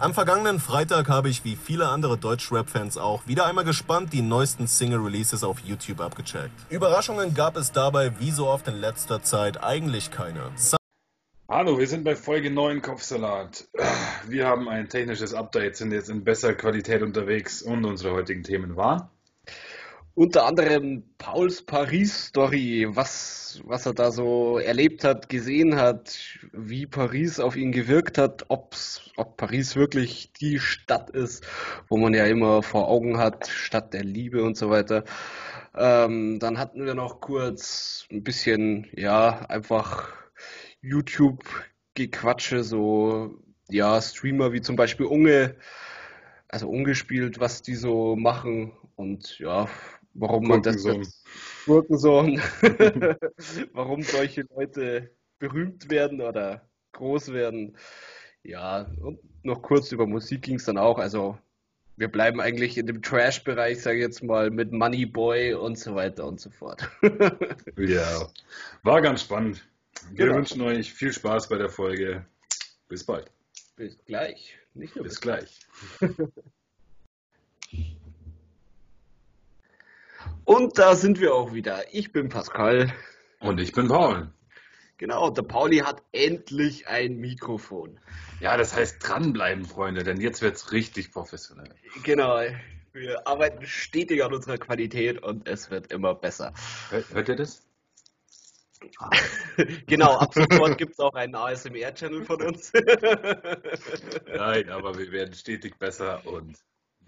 Am vergangenen Freitag habe ich wie viele andere Deutsch-Rap-Fans auch wieder einmal gespannt die neuesten Single-Releases auf YouTube abgecheckt. Überraschungen gab es dabei wie so oft in letzter Zeit eigentlich keine. Hallo, wir sind bei Folge 9 Kopfsalat. Wir haben ein technisches Update, sind jetzt in besser Qualität unterwegs und unsere heutigen Themen waren unter anderem Pauls Paris-Story, was, was er da so erlebt hat, gesehen hat, wie Paris auf ihn gewirkt hat, ob's, ob Paris wirklich die Stadt ist, wo man ja immer vor Augen hat, Stadt der Liebe und so weiter. Ähm, dann hatten wir noch kurz ein bisschen, ja, einfach YouTube-Gequatsche, so, ja, Streamer wie zum Beispiel Unge, also ungespielt, was die so machen und ja, warum man das Gurkensohn, warum solche Leute berühmt werden oder groß werden. Ja, und noch kurz über Musik ging es dann auch. Also wir bleiben eigentlich in dem Trash-Bereich, sage ich jetzt mal, mit Money Boy und so weiter und so fort. ja, war ganz spannend. Wir genau. wünschen euch viel Spaß bei der Folge. Bis bald. Bis gleich. Nicht nur bis, bis gleich. Und da sind wir auch wieder. Ich bin Pascal. Und ich bin Paul. Genau, der Pauli hat endlich ein Mikrofon. Ja, das heißt dranbleiben, Freunde, denn jetzt wird es richtig professionell. Genau, wir arbeiten stetig an unserer Qualität und es wird immer besser. Hört ihr das? genau, ab sofort gibt es auch einen ASMR-Channel von uns. Nein, aber wir werden stetig besser und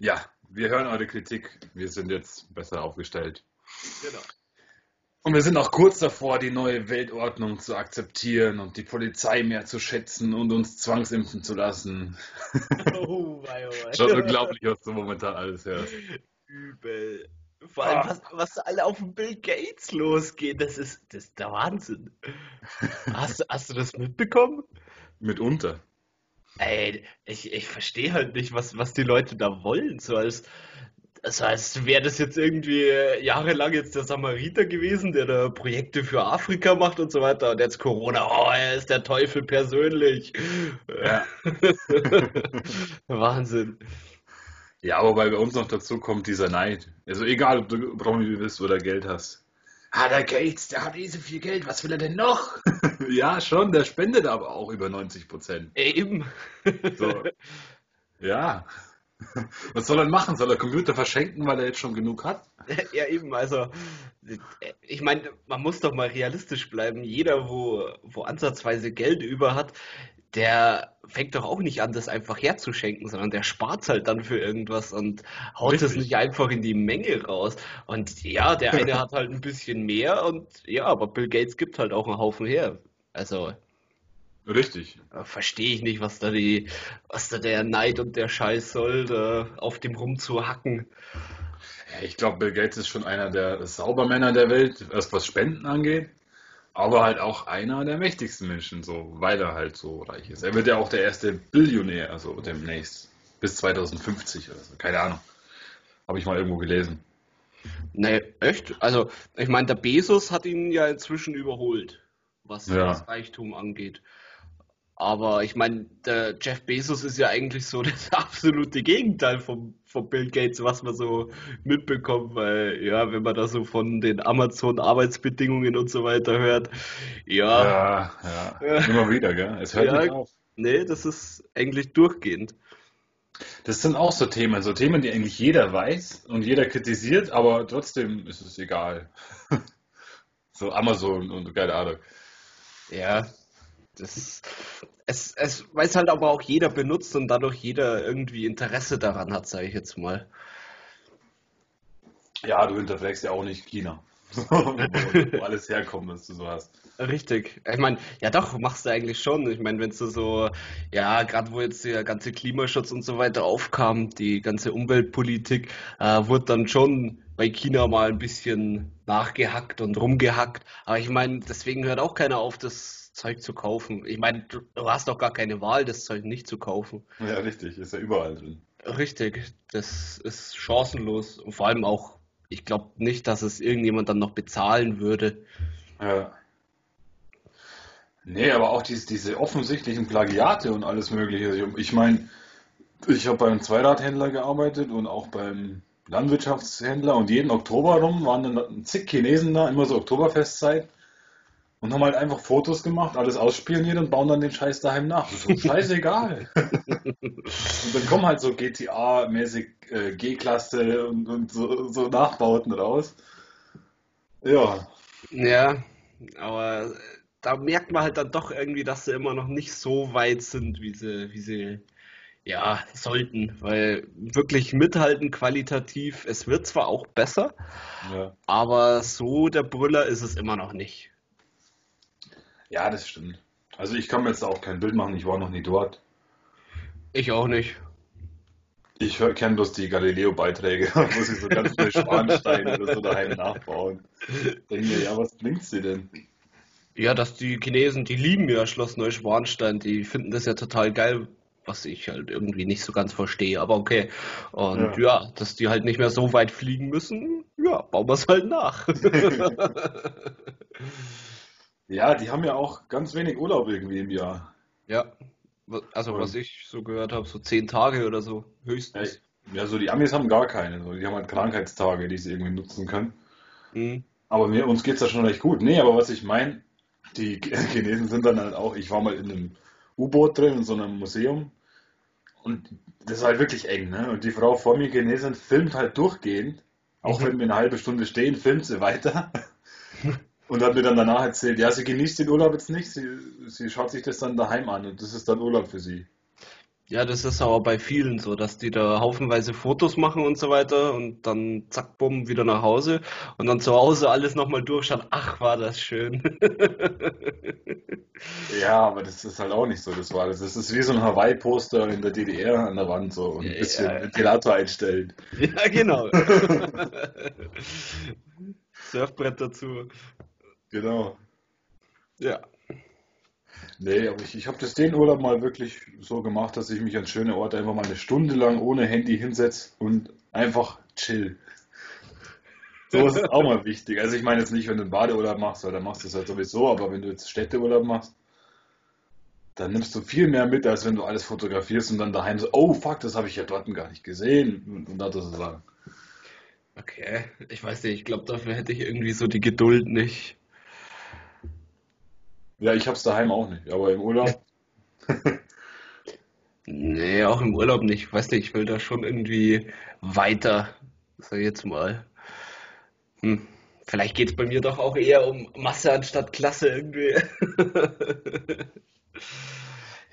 ja, wir hören eure Kritik. Wir sind jetzt besser aufgestellt. Genau. Und wir sind auch kurz davor, die neue Weltordnung zu akzeptieren und die Polizei mehr zu schätzen und uns zwangsimpfen zu lassen. Oh, wei, oh, wei. Schon unglaublich, was du momentan alles hörst. Übel. Vor allem, ah. was, was alle auf dem Bill Gates losgeht, das ist, das ist der Wahnsinn. Hast, hast du das mitbekommen? Mitunter. Ey, ich, ich verstehe halt nicht, was, was die Leute da wollen. So als, also als wäre das jetzt irgendwie jahrelang jetzt der Samariter gewesen, der da Projekte für Afrika macht und so weiter. Und jetzt Corona, oh, er ist der Teufel persönlich. Ja. Wahnsinn. Ja, wobei bei uns noch dazu kommt dieser Neid. Also egal, ob du Promi bist oder Geld hast. Ah, der Gates, der hat eh so viel Geld, was will er denn noch? ja, schon, der spendet aber auch über 90 Prozent. Eben. so. Ja. Was soll er machen? Soll er Computer verschenken, weil er jetzt schon genug hat? Ja, eben. Also, ich meine, man muss doch mal realistisch bleiben. Jeder, wo, wo ansatzweise Geld über hat, der fängt doch auch nicht an, das einfach herzuschenken, sondern der spart halt dann für irgendwas und haut Richtig. das nicht einfach in die Menge raus. Und ja, der eine hat halt ein bisschen mehr und ja, aber Bill Gates gibt halt auch einen Haufen her. Also. Richtig. Verstehe ich nicht, was da die, was da der Neid und der Scheiß soll, da auf dem rumzuhacken. Ich glaube, Bill Gates ist schon einer der Saubermänner der Welt, was Spenden angeht aber halt auch einer der mächtigsten Menschen, so, weil er halt so reich ist. Er wird ja auch der erste Billionär, also demnächst, bis 2050 oder so, keine Ahnung. Habe ich mal irgendwo gelesen. Nee, echt? Also, ich meine, der Bezos hat ihn ja inzwischen überholt, was ja. das Reichtum angeht. Aber ich meine, der Jeff Bezos ist ja eigentlich so das absolute Gegenteil vom, vom Bill Gates, was man so mitbekommt, weil ja, wenn man da so von den Amazon-Arbeitsbedingungen und so weiter hört, ja. Ja, ja. immer wieder, gell? Es hört ja, nicht auf. Nee, das ist eigentlich durchgehend. Das sind auch so Themen, so Themen, die eigentlich jeder weiß und jeder kritisiert, aber trotzdem ist es egal. so Amazon und keine Ahnung. Ja, das, es, es weiß halt aber auch jeder benutzt und dadurch jeder irgendwie Interesse daran hat, sage ich jetzt mal. Ja, du hinterfragst ja auch nicht China. wo alles herkommt, was du so hast. Richtig. Ich meine, ja doch, machst du eigentlich schon. Ich meine, wenn du so, ja, gerade wo jetzt der ganze Klimaschutz und so weiter aufkam, die ganze Umweltpolitik, äh, wurde dann schon bei China mal ein bisschen nachgehackt und rumgehackt. Aber ich meine, deswegen hört auch keiner auf, das Zeug zu kaufen. Ich meine, du, du hast doch gar keine Wahl, das Zeug nicht zu kaufen. Ja, richtig, ist ja überall drin. Richtig, das ist chancenlos. Und vor allem auch, ich glaube nicht, dass es irgendjemand dann noch bezahlen würde. Ja. Nee, aber auch diese, diese offensichtlichen Plagiate und alles Mögliche. Ich meine, Ich habe beim Zweiradhändler gearbeitet und auch beim Landwirtschaftshändler und jeden Oktober rum waren dann zig Chinesen da, immer so Oktoberfestzeit und haben halt einfach Fotos gemacht, alles ausspioniert und bauen dann den Scheiß daheim nach. So scheißegal. und dann kommen halt so GTA-mäßig äh, G-Klasse und, und so, so, Nachbauten raus. Ja. Ja, aber da merkt man halt dann doch irgendwie, dass sie immer noch nicht so weit sind, wie sie, wie sie ja, sollten, weil wirklich mithalten qualitativ, es wird zwar auch besser, ja. aber so der Brüller ist es immer noch nicht. Ja, das stimmt. Also ich kann mir jetzt auch kein Bild machen, ich war noch nie dort. Ich auch nicht. Ich kenne bloß die Galileo-Beiträge, wo sie so ganz viele Schwansteine oder so daheim nachbauen. Denke mir, ja, was bringt sie denn? Ja, dass die Chinesen, die lieben ja Schloss Neuschwanstein, die finden das ja total geil, was ich halt irgendwie nicht so ganz verstehe, aber okay. Und ja, ja dass die halt nicht mehr so weit fliegen müssen, ja, bauen wir es halt nach. Ja, die haben ja auch ganz wenig Urlaub irgendwie im Jahr. Ja, also was ich so gehört habe, so zehn Tage oder so höchstens. Ja, so die Amis haben gar keine. die haben halt Krankheitstage, die sie irgendwie nutzen können. Mhm. Aber mir, uns geht es ja schon recht gut. Nee, aber was ich meine, die Chinesen sind dann halt auch, ich war mal in einem U-Boot drin, in so einem Museum. Und das ist halt wirklich eng, ne? Und die Frau vor mir, Chinesin, filmt halt durchgehend. Auch mhm. wenn wir eine halbe Stunde stehen, filmt sie weiter. Und hat mir dann danach erzählt, ja, sie genießt den Urlaub jetzt nicht, sie, sie schaut sich das dann daheim an und das ist dann Urlaub für sie. Ja, das ist aber bei vielen so, dass die da haufenweise Fotos machen und so weiter und dann zack, bumm, wieder nach Hause und dann zu Hause alles nochmal durchschauen. Ach, war das schön. ja, aber das ist halt auch nicht so, das war das. Das ist wie so ein Hawaii-Poster in der DDR an der Wand so und ein bisschen ja, Ventilator einstellen. Ja, genau. Surfbrett dazu. Genau. Ja. Nee, aber ich, ich habe das den Urlaub mal wirklich so gemacht, dass ich mich an schöne Orte einfach mal eine Stunde lang ohne Handy hinsetze und einfach chill. So ist es auch mal wichtig. Also ich meine jetzt nicht, wenn du einen Badeurlaub machst, weil dann machst du es halt sowieso, aber wenn du jetzt Städteurlaub machst, dann nimmst du viel mehr mit, als wenn du alles fotografierst und dann daheim so, oh fuck, das habe ich ja dort gar nicht gesehen und, und das so sagen. Okay, ich weiß nicht, ich glaube, dafür hätte ich irgendwie so die Geduld nicht. Ja, ich hab's daheim auch nicht, aber im Urlaub. nee, auch im Urlaub nicht. Weißt du, ich will da schon irgendwie weiter, sag ich jetzt mal. Hm. Vielleicht geht's bei mir doch auch eher um Masse anstatt Klasse irgendwie.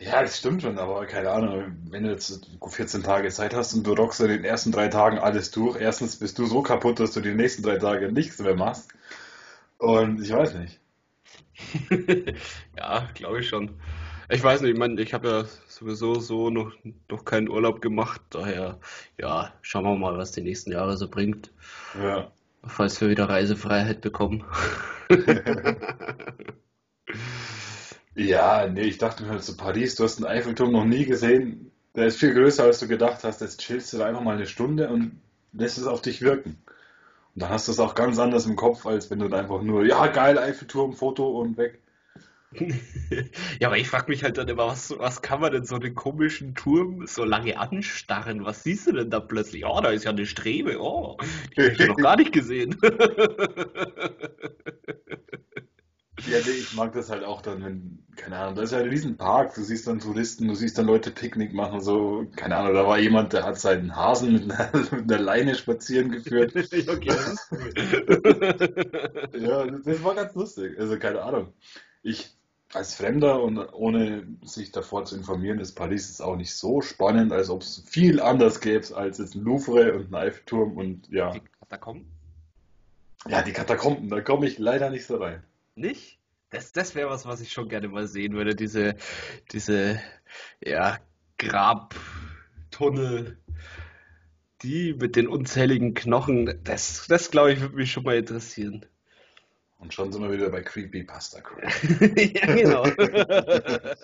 Ja, das stimmt schon, aber keine Ahnung, wenn du jetzt 14 Tage Zeit hast und du rockst in den ersten drei Tagen alles durch, erstens bist du so kaputt, dass du die nächsten drei Tage nichts mehr machst. Und ich weiß nicht. ja, glaube ich schon. Ich weiß nicht, ich meine, ich habe ja sowieso so noch, noch keinen Urlaub gemacht, daher, ja, schauen wir mal, was die nächsten Jahre so bringt. Ja. Falls wir wieder Reisefreiheit bekommen. ja, nee, ich dachte mir halt so, Paris, du hast den Eiffelturm noch nie gesehen. Der ist viel größer, als du gedacht hast. Jetzt chillst du da einfach mal eine Stunde und lässt es auf dich wirken. Und dann hast du es auch ganz anders im Kopf, als wenn du dann einfach nur, ja, geil, Eiffelturm, Foto und weg. ja, aber ich frage mich halt dann immer, was, was kann man denn so den komischen Turm so lange anstarren? Was siehst du denn da plötzlich? Oh, da ist ja eine Strebe. Oh, die habe ich noch gar nicht gesehen. Ja, ich mag das halt auch dann, wenn, keine Ahnung, da ist ja ein Riesenpark, du siehst dann Touristen, du siehst dann Leute Picknick machen, so, keine Ahnung, da war jemand, der hat seinen Hasen mit einer, mit einer Leine spazieren geführt. okay, das ist cool. ja, das war ganz lustig, also keine Ahnung. Ich, als Fremder und ohne sich davor zu informieren, ist Paris jetzt auch nicht so spannend, als ob es viel anders gäbe als jetzt ein Louvre und ein Eiffelturm und ja. Die Katakomben? Ja, die Katakomben, da komme ich leider nicht so rein. Nicht? Das, das wäre was, was ich schon gerne mal sehen würde. Diese, diese ja, Grabtunnel, die mit den unzähligen Knochen. Das, das glaube ich, würde mich schon mal interessieren. Und schon sind wir wieder bei Creepypasta Crew. ja, genau.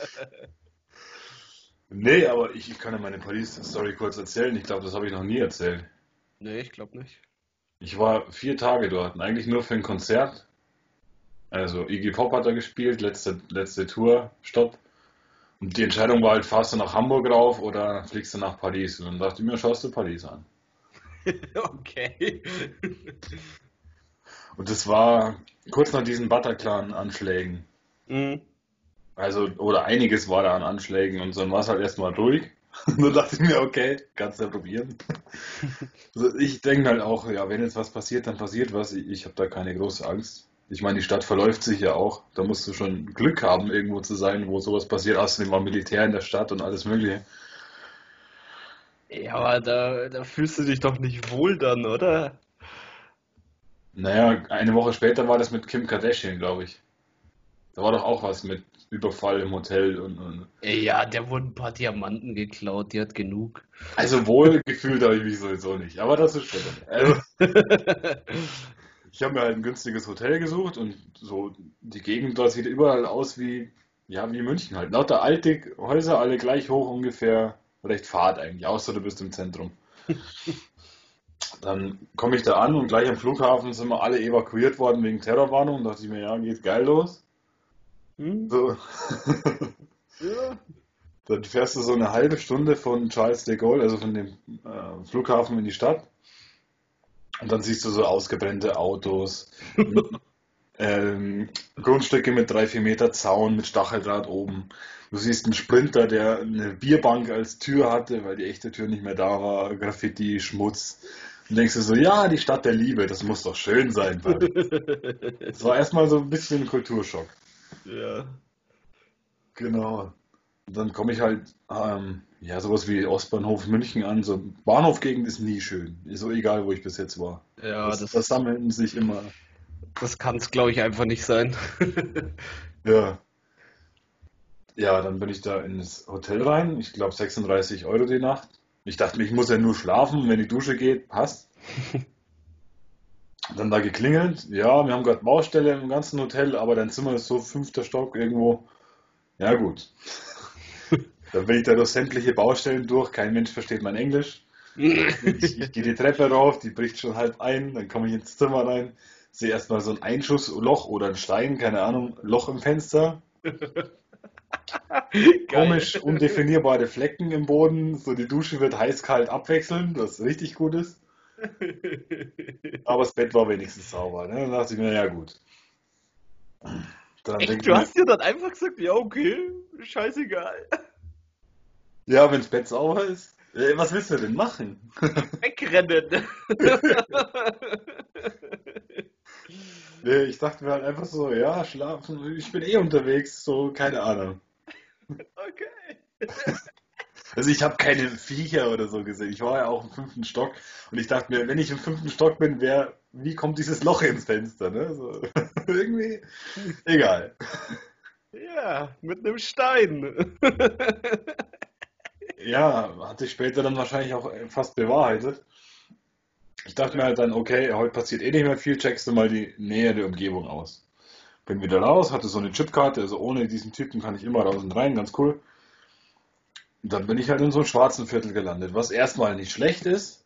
nee, aber ich, ich kann ja meine Paris-Story kurz erzählen. Ich glaube, das habe ich noch nie erzählt. Nee, ich glaube nicht. Ich war vier Tage dort, eigentlich nur für ein Konzert. Also Iggy Pop hat da gespielt, letzte, letzte Tour, Stopp. Und die Entscheidung war halt, fahrst du nach Hamburg rauf oder fliegst du nach Paris? Und dann dachte ich mir, schaust du Paris an. okay. Und das war kurz nach diesen Bataclan-Anschlägen. Mhm. Also, oder einiges war da an Anschlägen und dann war es halt erstmal ruhig. Und dann dachte ich mir, okay, kannst du ja probieren. Also ich denke halt auch, ja, wenn jetzt was passiert, dann passiert was. Ich, ich habe da keine große Angst. Ich meine, die Stadt verläuft sich ja auch. Da musst du schon Glück haben, irgendwo zu sein, wo sowas passiert. Außerdem war Militär in der Stadt und alles Mögliche. Ja, aber da, da fühlst du dich doch nicht wohl dann, oder? Naja, eine Woche später war das mit Kim Kardashian, glaube ich. Da war doch auch was mit Überfall im Hotel und, und. Ja, der wurden ein paar Diamanten geklaut, die hat genug. Also wohl gefühlt habe ich mich sowieso nicht, aber das ist später. Also, ich habe mir halt ein günstiges Hotel gesucht und so die Gegend dort sieht überall aus wie, ja, wie München halt. Lauter alte Häuser, alle gleich hoch ungefähr, recht fad eigentlich, außer du bist im Zentrum. Dann komme ich da an und gleich am Flughafen sind wir alle evakuiert worden wegen Terrorwarnung. Da dachte ich mir, ja, geht geil los. Hm? So. ja. Dann fährst du so eine halbe Stunde von Charles de Gaulle, also von dem äh, Flughafen in die Stadt. Und dann siehst du so ausgebrannte Autos, ähm, Grundstücke mit drei, vier Meter Zaun mit Stacheldraht oben. Du siehst einen Sprinter, der eine Bierbank als Tür hatte, weil die echte Tür nicht mehr da war, Graffiti, Schmutz. Und denkst du so, ja, die Stadt der Liebe, das muss doch schön sein. das war erstmal so ein bisschen ein Kulturschock. Ja. Genau. Dann komme ich halt, ähm, ja, sowas wie Ostbahnhof München an. So Bahnhofgegend ist nie schön. Ist so egal, wo ich bis jetzt war. Ja, das, das, das sammeln sich immer. Das kann es, glaube ich, einfach nicht sein. ja. Ja, dann bin ich da ins Hotel rein. Ich glaube 36 Euro die Nacht. Ich dachte mir, ich muss ja nur schlafen, wenn die Dusche geht, passt. dann da geklingelt. Ja, wir haben gerade Baustelle im ganzen Hotel, aber dein Zimmer ist so fünfter Stock irgendwo. Ja, gut. Dann bin ich da durch sämtliche Baustellen durch. Kein Mensch versteht mein Englisch. Ich, ich gehe die Treppe rauf, die bricht schon halb ein. Dann komme ich ins Zimmer rein, sehe erstmal so ein Einschussloch oder ein Stein, keine Ahnung, Loch im Fenster. Komisch undefinierbare Flecken im Boden. So die Dusche wird heiß-kalt abwechseln, was richtig gut ist. Aber das Bett war wenigstens sauber. Ne? Dann dachte ich mir, ja gut. Echt, du mir, hast dir dann einfach gesagt, ja okay, scheißegal. Ja, wenn das Bett sauber ist. Äh, was willst du denn machen? Wegrennen. nee, ich dachte mir halt einfach so, ja, schlafen, ich bin eh unterwegs, so, keine Ahnung. Okay. Also ich habe keine Viecher oder so gesehen. Ich war ja auch im fünften Stock und ich dachte mir, wenn ich im fünften Stock bin, wer, wie kommt dieses Loch ins Fenster? Ne? So, irgendwie, egal. Ja, mit einem Stein. Ja, hat sich später dann wahrscheinlich auch fast bewahrheitet. Ich dachte mir halt dann, okay, heute passiert eh nicht mehr viel, checkst du mal die Nähe der Umgebung aus. Bin wieder raus, hatte so eine Chipkarte, also ohne diesen Typen kann ich immer raus und rein, ganz cool. Und dann bin ich halt in so einem schwarzen Viertel gelandet, was erstmal nicht schlecht ist,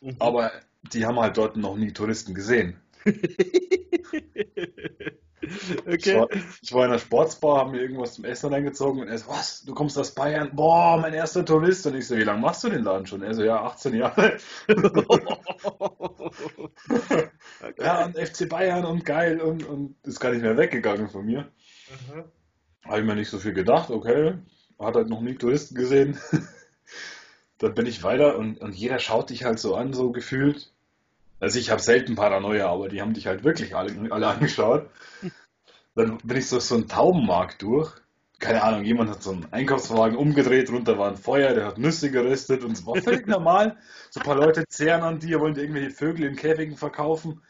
mhm. aber die haben halt dort noch nie Touristen gesehen. Okay. Ich, war, ich war in einer Sportsbar, haben mir irgendwas zum Essen reingezogen und er so, was, du kommst aus Bayern? Boah, mein erster Tourist. Und ich so, wie lange machst du den Laden schon? Er so, ja, 18 Jahre. okay. Ja, und FC Bayern und geil und, und ist gar nicht mehr weggegangen von mir. Mhm. Habe ich mir nicht so viel gedacht, okay, hat halt noch nie Touristen gesehen. Dann bin ich weiter und, und jeder schaut dich halt so an, so gefühlt. Also ich habe selten Paranoia, aber die haben dich halt wirklich alle, alle angeschaut. Dann bin ich so, so einen Taubenmarkt durch. Keine Ahnung, jemand hat so einen Einkaufswagen umgedreht, runter war ein Feuer, der hat Nüsse geröstet und es war völlig normal. So ein paar Leute zehren an dir, wollen dir irgendwelche Vögel in Käfigen verkaufen.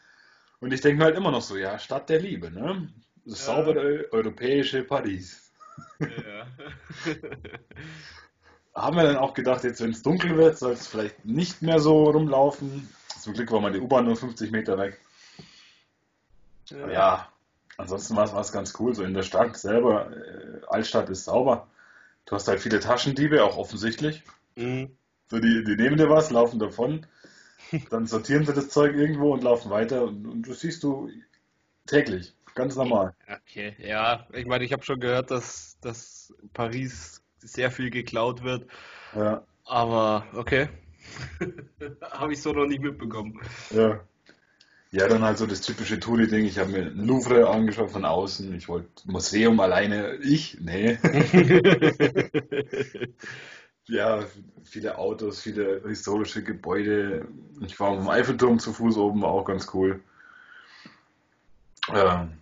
Und ich denke mir halt immer noch so, ja, Stadt der Liebe, ne? Das ja. saubere europäische Paris. Ja. Haben wir dann auch gedacht, jetzt wenn es dunkel wird, soll es vielleicht nicht mehr so rumlaufen. Zum Glück war mal die U-Bahn nur 50 Meter weg. Ja, ja ansonsten war es ganz cool. So in der Stadt selber, äh, Altstadt ist sauber. Du hast halt viele Taschendiebe, auch offensichtlich. Mhm. So, die, die nehmen dir was, laufen davon, dann sortieren sie das Zeug irgendwo und laufen weiter und, und das siehst du täglich, ganz normal. Okay, ja, ich meine, ich habe schon gehört, dass, dass Paris sehr viel geklaut wird. Ja. Aber okay. habe ich so noch nicht mitbekommen. Ja. Ja, dann halt so das typische Touri-Ding. Ich habe mir Louvre angeschaut von außen. Ich wollte Museum alleine. Ich? Nee. ja, viele Autos, viele historische Gebäude. Ich war am Eiffelturm zu Fuß oben, war auch ganz cool. Ähm,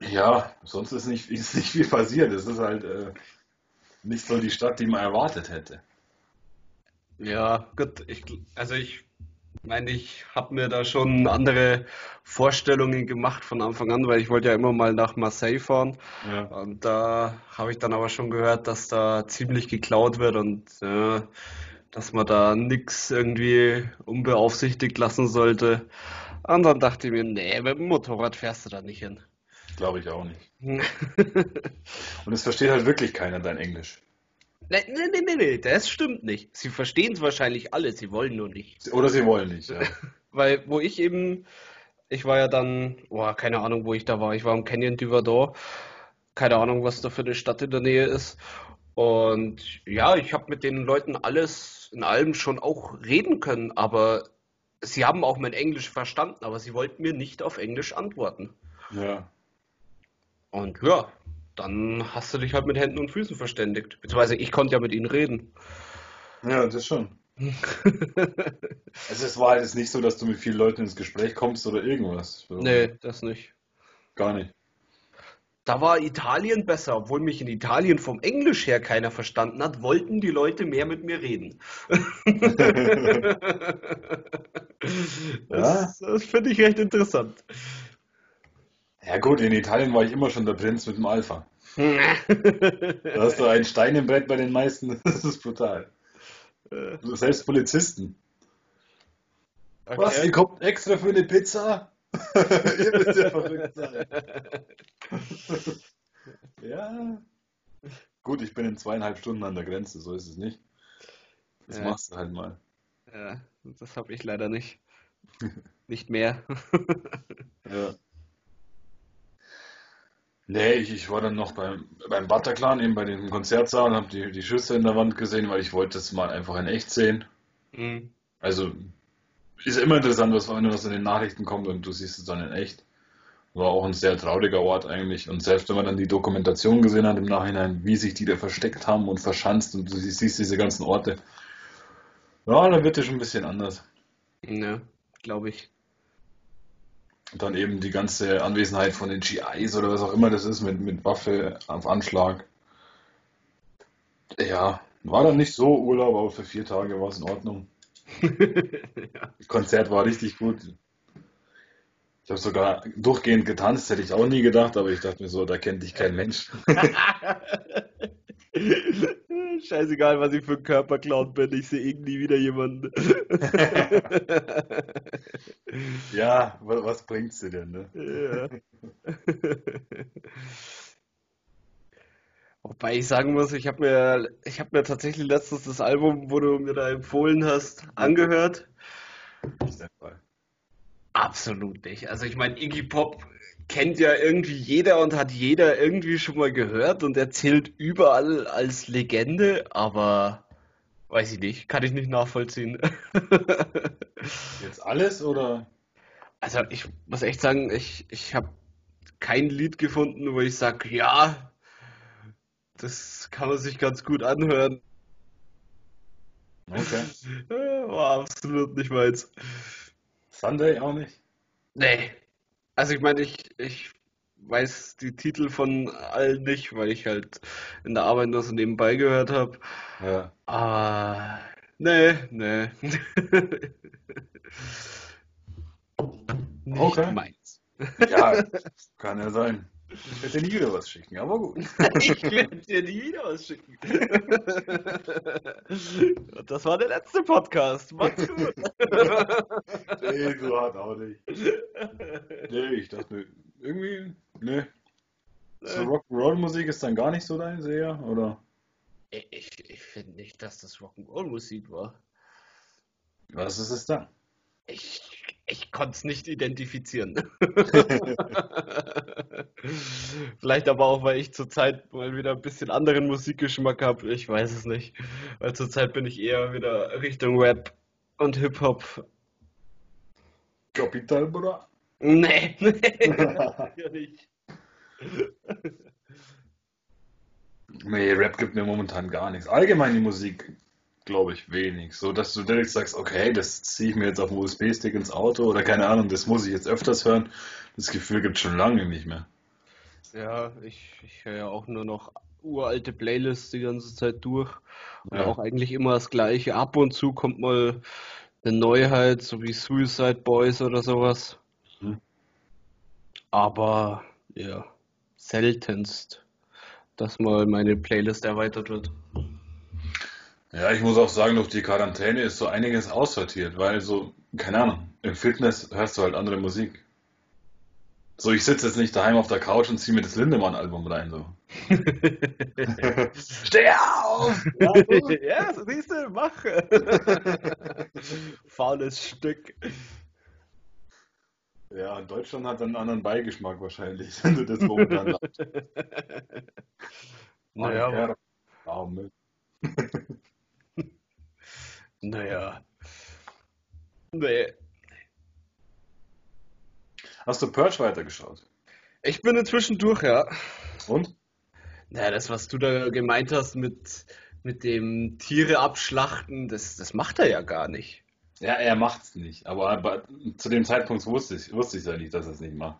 ja, sonst ist nicht, ist nicht viel passiert. Es ist halt äh, nicht so die Stadt, die man erwartet hätte. Ja, gut. Ich, also ich meine, ich habe mir da schon andere Vorstellungen gemacht von Anfang an, weil ich wollte ja immer mal nach Marseille fahren. Ja. Und da habe ich dann aber schon gehört, dass da ziemlich geklaut wird und äh, dass man da nichts irgendwie unbeaufsichtigt lassen sollte. Und dann dachte ich mir, nee, mit dem Motorrad fährst du da nicht hin. Glaube ich auch nicht. und es versteht halt wirklich keiner dein Englisch. Nee, nee, nee, nee, das stimmt nicht. Sie verstehen es wahrscheinlich alle, sie wollen nur nicht. Oder sie wollen nicht, ja. Weil, wo ich eben, ich war ja dann, boah, keine Ahnung, wo ich da war. Ich war im Canyon d'Iverdor. Keine Ahnung, was da für eine Stadt in der Nähe ist. Und ja, ich habe mit den Leuten alles in allem schon auch reden können, aber sie haben auch mein Englisch verstanden, aber sie wollten mir nicht auf Englisch antworten. Ja. Und ja, dann hast du dich halt mit Händen und Füßen verständigt. Beziehungsweise ich konnte ja mit ihnen reden. Ja, das schon. also es war halt jetzt nicht so, dass du mit vielen Leuten ins Gespräch kommst oder irgendwas. Nee, das nicht. Gar nicht. Da war Italien besser, obwohl mich in Italien vom Englisch her keiner verstanden hat, wollten die Leute mehr mit mir reden. das, ja? das finde ich recht interessant. Ja gut, in Italien war ich immer schon der Prinz mit dem Alpha. da hast du einen Stein im Brett bei den meisten, das ist brutal. Also selbst Polizisten. Okay. Was, ihr kommt extra für eine Pizza? ihr müsst ja verrückt sein. ja. Gut, ich bin in zweieinhalb Stunden an der Grenze, so ist es nicht. Das ja. machst du halt mal. Ja, das habe ich leider nicht. nicht mehr. ja. Nee, ich, ich war dann noch beim, beim Bataclan, eben bei dem Konzertsaal und habe die, die Schüsse in der Wand gesehen, weil ich wollte das mal einfach in echt sehen. Mhm. Also ist immer interessant, was, wenn was in den Nachrichten kommt und du siehst es dann in echt. War auch ein sehr trauriger Ort eigentlich. Und selbst wenn man dann die Dokumentation gesehen hat im Nachhinein, wie sich die da versteckt haben und verschanzt und du siehst diese ganzen Orte, ja, dann wird es schon ein bisschen anders. Ja, glaube ich dann eben die ganze Anwesenheit von den GIs oder was auch immer das ist, mit, mit Waffe auf Anschlag. Ja, war dann nicht so Urlaub, aber für vier Tage war es in Ordnung. ja. Konzert war richtig gut. Ich habe sogar durchgehend getanzt, hätte ich auch nie gedacht, aber ich dachte mir so, da kennt dich kein Mensch. Scheißegal, was ich für ein Körperclown bin, ich sehe irgendwie wieder jemanden. ja, was bringt's dir denn, ne? Ja. Wobei ich sagen muss, ich habe mir, ich habe mir tatsächlich letztens das Album, wo du mir da empfohlen hast, angehört. Absolut nicht. Also ich meine, Iggy Pop kennt ja irgendwie jeder und hat jeder irgendwie schon mal gehört und erzählt überall als Legende, aber weiß ich nicht, kann ich nicht nachvollziehen. Jetzt alles oder? Also ich muss echt sagen, ich, ich habe kein Lied gefunden, wo ich sage, ja, das kann man sich ganz gut anhören. Okay. War absolut nicht meins. Sunday auch nicht? Nee, also ich meine, ich, ich weiß die Titel von allen nicht, weil ich halt in der Arbeit nur so nebenbei gehört habe. Ja. Aber nee, nee. nicht okay. meins. Ja, kann ja sein. Ich werde dir nie wieder was schicken, aber gut. ich werde dir nie wieder was schicken. das war der letzte Podcast. Mach's gut. nee, so hart auch nicht. Nee, ich dachte irgendwie, nee. So Rock'n'Roll-Musik ist dann gar nicht so dein Seher, oder? Ich, ich finde nicht, dass das Rock'n'Roll-Musik war. Was ist es dann? Ich, ich konnte es nicht identifizieren. Vielleicht aber auch, weil ich zurzeit mal wieder ein bisschen anderen Musikgeschmack habe. Ich weiß es nicht. Weil zurzeit bin ich eher wieder Richtung Rap und Hip-Hop. Kapital, Bra? Nee, nee. Nee, Rap gibt mir momentan gar nichts. Allgemein die Musik, glaube ich, wenig. So, dass du direkt sagst, okay, das ziehe ich mir jetzt auf dem USB-Stick ins Auto oder keine Ahnung, das muss ich jetzt öfters hören. Das Gefühl gibt es schon lange nicht mehr. Ja, ich, ich höre ja auch nur noch uralte Playlists die ganze Zeit durch. Und ja. auch eigentlich immer das gleiche. Ab und zu kommt mal eine Neuheit, so wie Suicide Boys oder sowas. Mhm. Aber ja, seltenst, dass mal meine Playlist erweitert wird. Ja, ich muss auch sagen, durch die Quarantäne ist so einiges aussortiert, weil so, keine Ahnung, im Fitness hörst du halt andere Musik. So, ich sitze jetzt nicht daheim auf der Couch und ziehe mir das Lindemann-Album rein, so. Steh auf! Ja, ja siehst du, mach! Faules Stück. Ja, Deutschland hat einen anderen Beigeschmack wahrscheinlich, wenn du das momentan sagst. Naja, aber... naja. Nee. Hast du Purge weitergeschaut? Ich bin inzwischen durch, ja. Und? Naja, das, was du da gemeint hast mit, mit dem Tiere abschlachten, das, das macht er ja gar nicht. Ja, er macht's nicht. Aber, aber zu dem Zeitpunkt wusste ich, wusste ich ja nicht, dass er es nicht macht.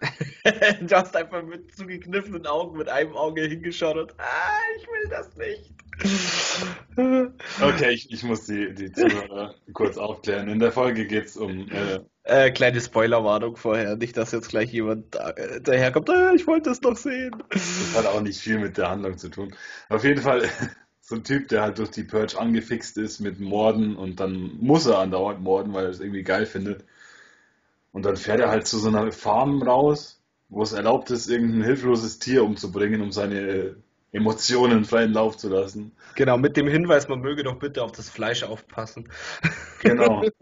du hast einfach mit zugekniffenen Augen mit einem Auge hingeschaut und ah, ich will das nicht. okay, ich, ich muss die, die Zuhörer kurz aufklären. In der Folge geht es um. Äh, äh, kleine Spoilerwarnung vorher, nicht, dass jetzt gleich jemand äh, daherkommt, äh, ich wollte es doch sehen. Das hat auch nicht viel mit der Handlung zu tun. Auf jeden Fall so ein Typ, der halt durch die Purge angefixt ist mit Morden und dann muss er andauernd morden, weil er es irgendwie geil findet. Und dann fährt er halt zu so einer Farm raus, wo es erlaubt ist, irgendein hilfloses Tier umzubringen, um seine Emotionen freien Lauf zu lassen. Genau, mit dem Hinweis, man möge doch bitte auf das Fleisch aufpassen. Genau.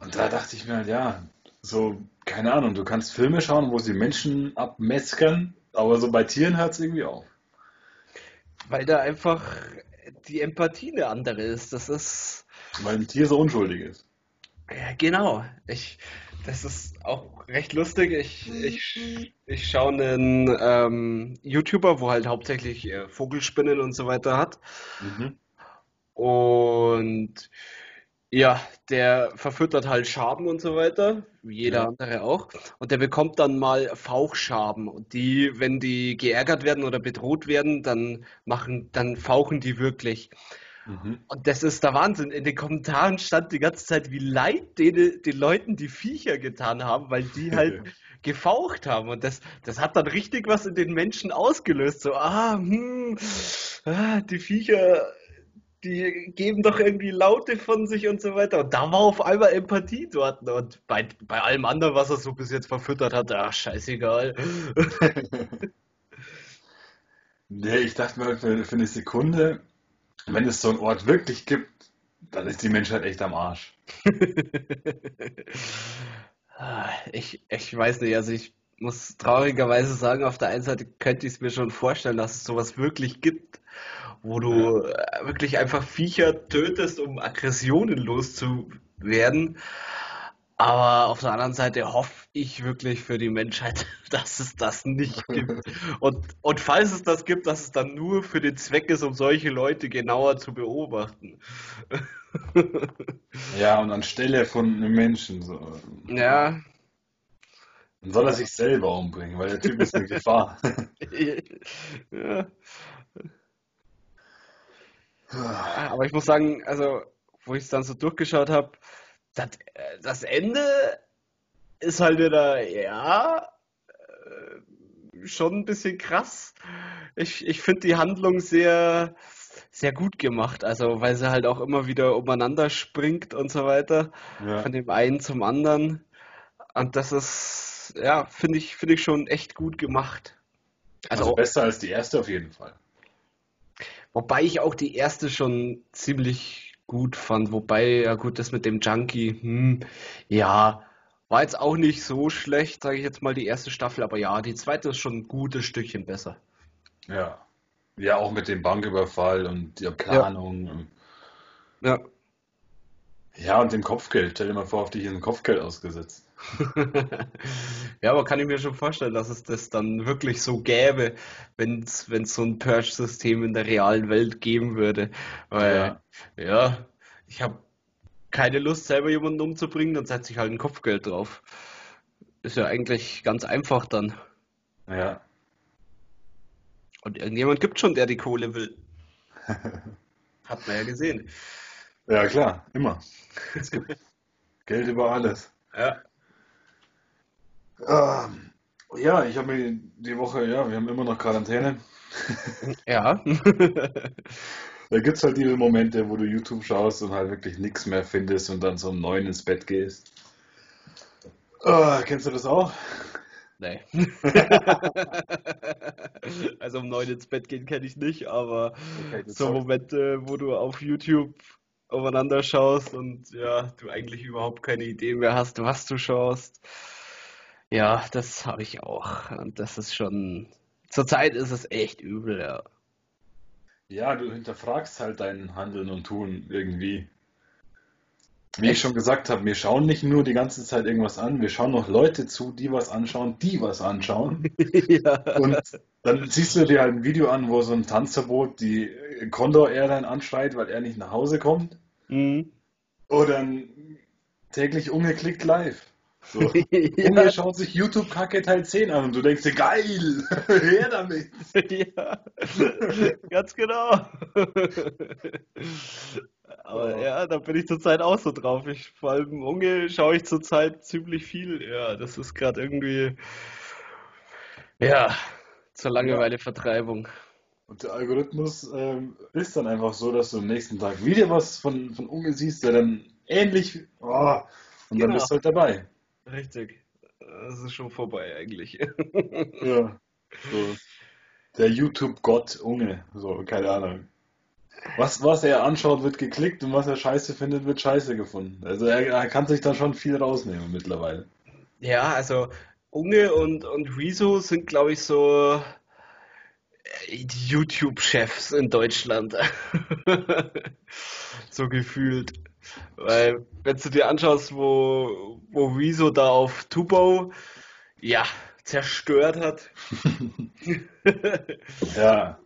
Und da dachte ich mir halt, ja, so, keine Ahnung, du kannst Filme schauen, wo sie Menschen abmeskern, aber so bei Tieren hört es irgendwie auf. Weil da einfach die Empathie eine andere ist. Das ist. Weil ein Tier so unschuldig ist. Ja, genau. Ich, das ist auch recht lustig. Ich, ich, ich schaue einen ähm, YouTuber, wo halt hauptsächlich äh, Vogelspinnen und so weiter hat. Mhm. Und ja, der verfüttert halt Schaben und so weiter, wie jeder ja. andere auch. Und der bekommt dann mal Fauchschaben. Und die, wenn die geärgert werden oder bedroht werden, dann machen, dann fauchen die wirklich. Mhm. Und das ist der Wahnsinn. In den Kommentaren stand die ganze Zeit, wie leid den, den Leuten die Viecher getan haben, weil die halt gefaucht haben. Und das, das hat dann richtig was in den Menschen ausgelöst. So, ah, hm, ah, die Viecher, die geben doch irgendwie Laute von sich und so weiter. Und da war auf einmal Empathie dort. Und bei, bei allem anderen, was er so bis jetzt verfüttert hat, ach, scheißegal. nee, ich dachte mal für, für eine Sekunde, wenn es so einen Ort wirklich gibt, dann ist die Menschheit echt am Arsch. ich, ich weiß nicht, also ich muss traurigerweise sagen, auf der einen Seite könnte ich es mir schon vorstellen, dass es sowas wirklich gibt, wo du ja. wirklich einfach Viecher tötest, um Aggressionen loszuwerden. Aber auf der anderen Seite hoffe ich wirklich für die Menschheit, dass es das nicht gibt. Und, und falls es das gibt, dass es dann nur für den Zweck ist, um solche Leute genauer zu beobachten. Ja, und anstelle von einem Menschen. So. Ja. Dann soll er sich selber umbringen, weil der Typ ist eine Gefahr. ja. Aber ich muss sagen, also, wo ich es dann so durchgeschaut habe, das, äh, das Ende ist halt wieder, ja, äh, schon ein bisschen krass. Ich, ich finde die Handlung sehr, sehr gut gemacht. Also, weil sie halt auch immer wieder umeinander springt und so weiter. Ja. Von dem einen zum anderen. Und das ist, ja, finde ich, finde ich schon echt gut gemacht. Also, also besser als die erste auf jeden Fall. Wobei ich auch die erste schon ziemlich gut fand. Wobei, ja gut, das mit dem Junkie, hm, ja, War jetzt auch nicht so schlecht, sage ich jetzt mal, die erste Staffel, aber ja, die zweite ist schon ein gutes Stückchen besser. Ja. Ja, auch mit dem Banküberfall und der Planung. Ja. Ja, ja und dem Kopfgeld. Stell dir mal vor, auf dich ein Kopfgeld ausgesetzt. ja, aber kann ich mir schon vorstellen, dass es das dann wirklich so gäbe, wenn es so ein Purge-System in der realen Welt geben würde. Weil, ja, ja ich habe keine Lust, selber jemanden umzubringen, dann setze ich halt ein Kopfgeld drauf. Ist ja eigentlich ganz einfach dann. Ja. Und irgendjemand gibt schon, der die Kohle will. Hat man ja gesehen. Ja, klar, immer. Geld über alles. Ja. Ähm, ja, ich habe mir die Woche, ja, wir haben immer noch Quarantäne. Ja. Da gibt es halt diese Momente, wo du YouTube schaust und halt wirklich nichts mehr findest und dann so um neun ins Bett gehst. Oh, kennst du das auch? Nee. also um neun ins Bett gehen kenne ich nicht, aber okay, so Momente, wo du auf YouTube aufeinander schaust und ja, du eigentlich überhaupt keine Idee mehr hast, was du schaust. Ja, das habe ich auch. Und das ist schon. Zurzeit ist es echt übel, ja. Ja, du hinterfragst halt dein Handeln und Tun irgendwie. Wie ich schon gesagt habe, wir schauen nicht nur die ganze Zeit irgendwas an, wir schauen noch Leute zu, die was anschauen, die was anschauen. ja. Und dann siehst du dir halt ein Video an, wo so ein Tanzverbot die Condor Airline anschreit, weil er nicht nach Hause kommt. Mhm. Oder ein täglich ungeklickt live. So. ja. Junge schaut sich YouTube Kacke Teil 10 an und du denkst dir, geil, her damit. ja, ganz genau. Aber oh. ja, da bin ich zurzeit auch so drauf. Ich, vor allem Unge schaue ich zurzeit ziemlich viel. Ja, das ist gerade irgendwie, ja, zur Langeweile-Vertreibung. Und der Algorithmus ähm, ist dann einfach so, dass du am nächsten Tag wieder was von, von Unge siehst, der dann ähnlich, oh, und genau. dann bist du halt dabei. Richtig. Das ist schon vorbei eigentlich. ja. So. Der YouTube-Gott Unge. So, keine Ahnung. Was, was er anschaut, wird geklickt und was er scheiße findet, wird scheiße gefunden. Also er, er kann sich da schon viel rausnehmen mittlerweile. Ja, also Unge und, und Rezo sind, glaube ich, so äh, die YouTube-Chefs in Deutschland. so gefühlt. Weil, wenn du dir anschaust, wo, wo Rezo da auf Tubo, ja, zerstört hat. ja,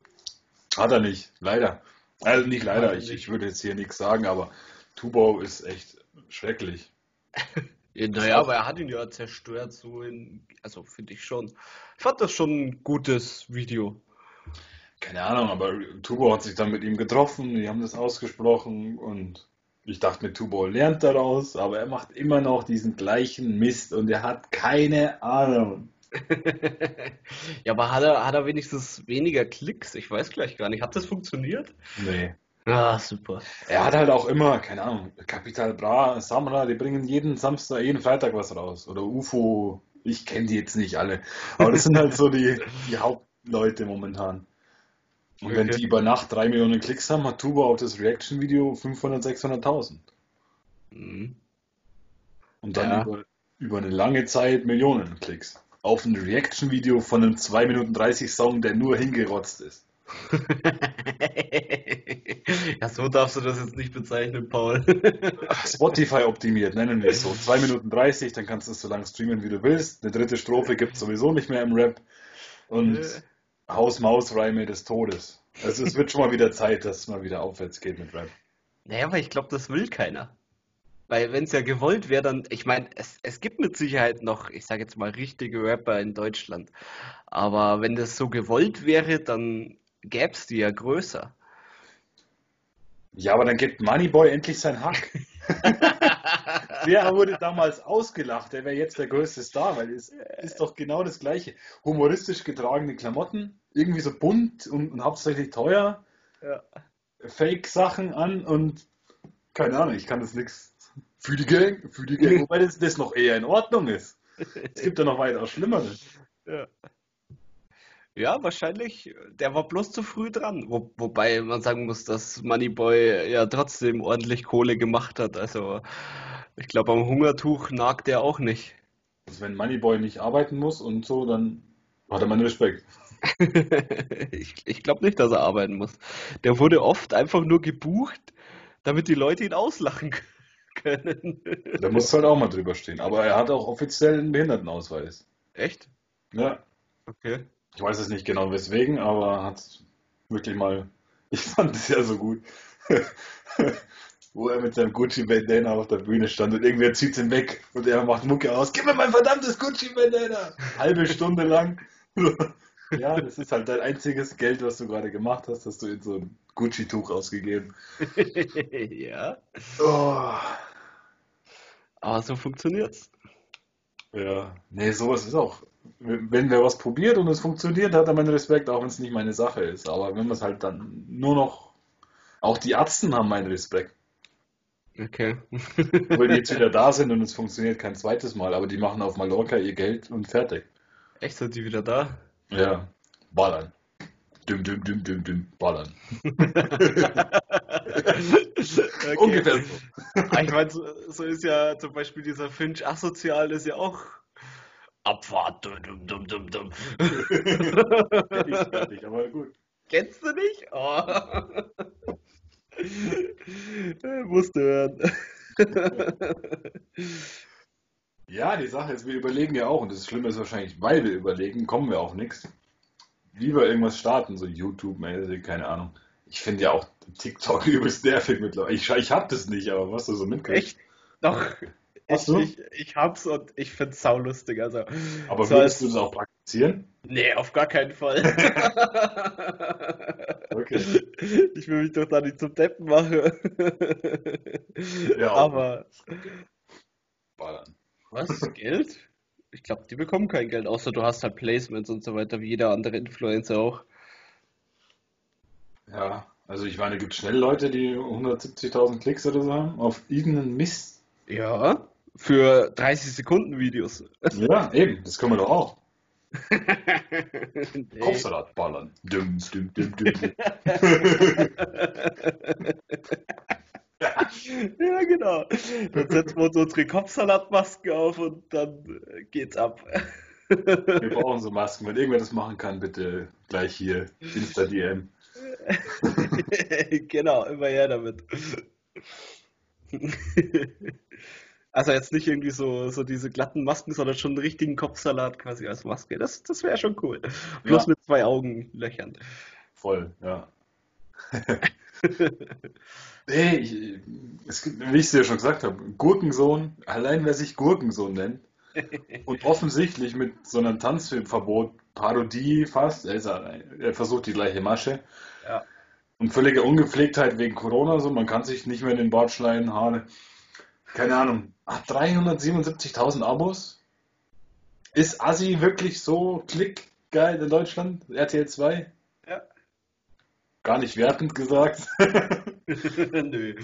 hat er nicht, leider. Also nicht leider, ich, ich würde jetzt hier nichts sagen, aber Tubo ist echt schrecklich. ja, naja, aber er hat ihn ja zerstört, so in, also finde ich schon. Ich fand das schon ein gutes Video. Keine Ahnung, aber Tubo hat sich dann mit ihm getroffen, die haben das ausgesprochen und ich dachte mir, Tubo lernt daraus, aber er macht immer noch diesen gleichen Mist und er hat keine Ahnung. ja, aber hat er, hat er wenigstens weniger Klicks? Ich weiß gleich gar nicht. Hat das funktioniert? Nee. Ah, super. Er hat halt auch immer, keine Ahnung, Capital Bra, Samra, die bringen jeden Samstag, jeden Freitag was raus. Oder UFO, ich kenne die jetzt nicht alle. Aber das sind halt so die, die Hauptleute momentan. Und okay. wenn die über Nacht 3 Millionen Klicks haben, hat Tubo auf das Reaction-Video 500, 600.000. Mhm. Und dann ja. über, über eine lange Zeit Millionen Klicks. Auf ein Reaction-Video von einem 2 Minuten 30 Song, der nur hingerotzt ist. ja, so darfst du das jetzt nicht bezeichnen, Paul. Spotify optimiert, nennen wir es so. 2 Minuten 30, dann kannst du es so lange streamen, wie du willst. Eine dritte Strophe gibt es sowieso nicht mehr im Rap. Und. Haus-Maus-Reime des Todes. Also es wird schon mal wieder Zeit, dass es mal wieder aufwärts geht mit Rap. Naja, aber ich glaube, das will keiner. Weil wenn es ja gewollt wäre, dann, ich meine, es, es gibt mit Sicherheit noch, ich sage jetzt mal, richtige Rapper in Deutschland. Aber wenn das so gewollt wäre, dann gäbe es die ja größer. Ja, aber dann gibt Moneyboy endlich sein Hack. der wurde damals ausgelacht, der wäre jetzt der größte Star, weil es ist doch genau das Gleiche. Humoristisch getragene Klamotten, irgendwie so bunt und, und hauptsächlich teuer. Ja. Fake-Sachen an und keine Ahnung, ich kann das nichts. Für die Gang, für die Gang, wobei das, das noch eher in Ordnung ist. Es gibt ja noch weitaus Schlimmeres. Ja. Ja, wahrscheinlich. Der war bloß zu früh dran. Wo, wobei man sagen muss, dass Moneyboy ja trotzdem ordentlich Kohle gemacht hat. Also Ich glaube, am Hungertuch nagt der auch nicht. Also wenn Moneyboy nicht arbeiten muss und so, dann hat er meinen Respekt. ich ich glaube nicht, dass er arbeiten muss. Der wurde oft einfach nur gebucht, damit die Leute ihn auslachen können. Da muss halt auch mal drüber stehen. Aber er hat auch offiziell einen Behindertenausweis. Echt? Ja. Okay. Ich weiß es nicht genau weswegen, aber hat wirklich mal. Ich fand es ja so gut. Wo er mit seinem Gucci-Bandana auf der Bühne stand und irgendwer zieht ihn weg und er macht Mucke aus. Gib mir mein verdammtes Gucci-Bandana! Halbe Stunde lang. ja, das ist halt dein einziges Geld, was du gerade gemacht hast, hast du in so ein Gucci-Tuch ausgegeben. ja. Oh. Aber so funktioniert's. Ja. Nee, sowas ist auch. Wenn wer was probiert und es funktioniert, hat er meinen Respekt, auch wenn es nicht meine Sache ist. Aber wenn man es halt dann nur noch. Auch die Ärzten haben meinen Respekt. Okay. Weil die jetzt wieder da sind und es funktioniert kein zweites Mal, aber die machen auf Mallorca ihr Geld und fertig. Echt, sind die wieder da? Ja. Ballern. Düm, düm, düm, düm, düm. Ballern. okay. Ungefähr so. Ah, Ich meine, so, so ist ja zum Beispiel dieser Finch asozial, ist ja auch Abfahrt. Dum, dum, dum, dum. Nicht fertig, aber gut. Kennst du nicht? Oh. Musste hören. Ja, die Sache ist, wir überlegen ja auch, und das Schlimme ist wahrscheinlich, weil wir überlegen, kommen wir auf nichts. Lieber irgendwas starten, so YouTube-mäßig, keine Ahnung. Ich finde ja auch TikTok übelst nervig mittlerweile. Ich, ich hab das nicht, aber was du so mitkriegst. Echt? Doch. Hast Ich, du? ich, ich hab's und ich find's saulustig. Also, Aber so würdest als- du das auch praktizieren? Nee, auf gar keinen Fall. Okay. Ich will mich doch da nicht zum Deppen machen. Ja, Aber Ballern. was? Geld? Ich glaube, die bekommen kein Geld, außer du hast halt Placements und so weiter, wie jeder andere Influencer auch. Ja, also ich meine, gibt schnell Leute, die 170.000 Klicks oder so haben auf irgendeinen Mist. Ja, für 30 Sekunden Videos. Ja, eben, das können wir doch auch. Nee. Kopfsalat ballern. Düm, düm, düm, düm, düm. Ja, genau. Dann setzen wir uns unsere Kopfsalatmasken auf und dann äh, geht's ab. Wir brauchen so Masken. Wenn irgendwer das machen kann, bitte gleich hier Insta-DM. Genau, immer her damit. Also jetzt nicht irgendwie so, so diese glatten Masken, sondern schon einen richtigen Kopfsalat quasi als Maske. Das, das wäre schon cool. Bloß Ja. mit zwei Augenlöchern. Voll, ja. Nee, ich, es gibt, wie ich es dir schon gesagt habe, Gurkensohn, allein wer sich Gurkensohn nennt und offensichtlich mit so einem Tanzfilmverbot, Parodie fast, er, ist, er versucht die gleiche Masche Ja. und völlige Ungepflegtheit wegen Corona, so man kann sich nicht mehr in den Bart schneiden, Haare, keine Ahnung, hat 377.000 Abos? Ist Assi wirklich so klickgeil in Deutschland? RTL 2? Ja. Gar nicht wertend gesagt. Nö.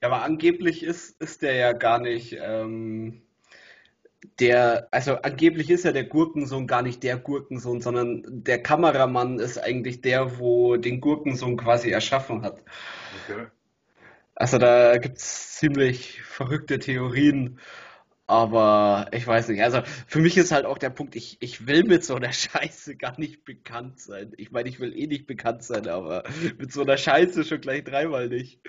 Ja, aber angeblich ist, ist der ja gar nicht ähm, der, also angeblich ist ja der Gurkensohn gar nicht der Gurkensohn, sondern der Kameramann ist eigentlich der, wo den Gurkensohn quasi erschaffen hat. Okay. Also da gibt's ziemlich verrückte Theorien, aber ich weiß nicht. Also für mich ist halt auch der Punkt, ich, ich will mit so einer Scheiße gar nicht bekannt sein. Ich meine, ich will eh nicht bekannt sein, aber mit so einer Scheiße schon gleich dreimal nicht.